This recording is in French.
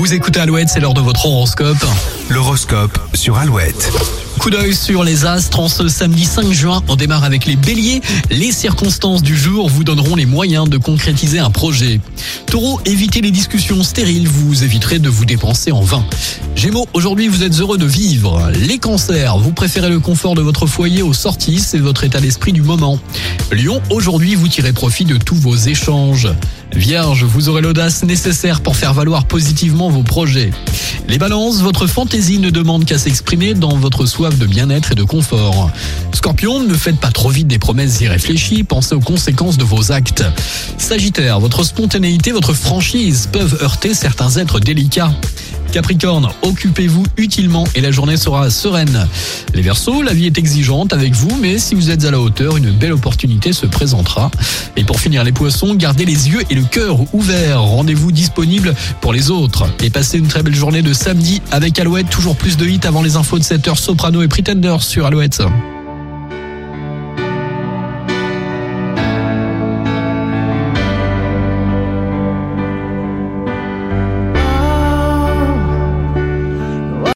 Vous écoutez Alouette, c'est l'heure de votre horoscope. L'horoscope sur Alouette. Coup d'œil sur les astres en ce samedi 5 juin. On démarre avec les béliers. Les circonstances du jour vous donneront les moyens de concrétiser un projet. Taureau, évitez les discussions stériles, vous éviterez de vous dépenser en vain. Gémeaux, aujourd'hui vous êtes heureux de vivre. Les cancers, vous préférez le confort de votre foyer aux sorties, c'est votre état d'esprit du moment. Lion, aujourd'hui vous tirez profit de tous vos échanges. Vierge, vous aurez l'audace nécessaire pour faire valoir positivement vos projets. Les balances, votre fantaisie ne demande qu'à s'exprimer dans votre soif de bien-être et de confort. Scorpion, ne faites pas trop vite des promesses irréfléchies, pensez aux conséquences de vos actes. Sagittaire, votre spontanéité, votre franchise peuvent heurter certains êtres délicats. Capricorne, occupez-vous utilement et la journée sera sereine. Les Verseaux, la vie est exigeante avec vous, mais si vous êtes à la hauteur, une belle opportunité se présentera. Et pour finir les Poissons, gardez les yeux et le cœur ouverts. Rendez-vous disponible pour les autres. Et passez une très belle journée de samedi avec Alouette. Toujours plus de hits avant les infos de 7h Soprano et Pretenders sur Alouette.